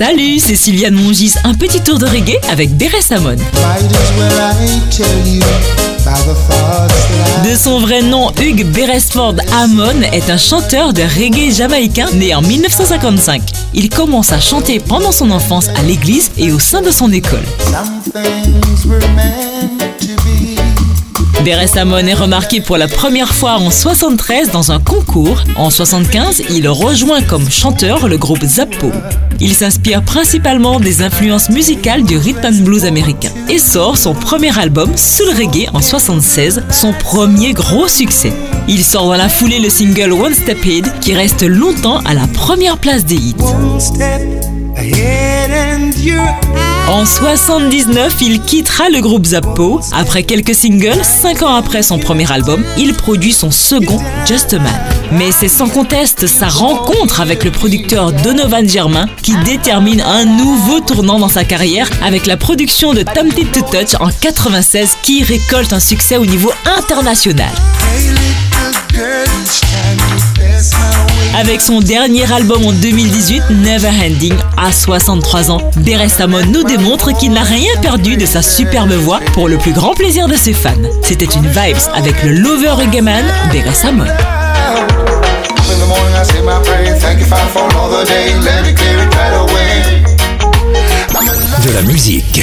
Salut, c'est Sylviane Mongis. Un petit tour de reggae avec Beret Samon. De son vrai nom, Hugh Beresford Hammond est un chanteur de reggae jamaïcain né en 1955. Il commence à chanter pendant son enfance à l'église et au sein de son école. Beres Hammond est remarqué pour la première fois en 73 dans un concours. En 75, il rejoint comme chanteur le groupe Zappo. Il s'inspire principalement des influences musicales du rhythm and blues américain et sort son premier album Soul Reggae en 76, son premier gros succès. Il sort dans la foulée le single One Step Ahead qui reste longtemps à la première place des hits. En 79, il quittera le groupe Zappo. Après quelques singles, 5 ans après son premier album, il produit son second, Just a Man. Mais c'est sans conteste sa rencontre avec le producteur Donovan Germain qui détermine un nouveau tournant dans sa carrière avec la production de Tempted to Touch en 96 qui récolte un succès au niveau international. Avec son dernier album en 2018, Never Ending, à 63 ans, Beres Hammond nous démontre qu'il n'a rien perdu de sa superbe voix pour le plus grand plaisir de ses fans. C'était une vibes avec le Lover Reggae Man. De la musique.